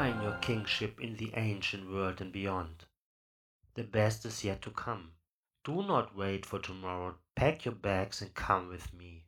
define your kingship in the ancient world and beyond. The best is yet to come. Do not wait for tomorrow. Pack your bags and come with me.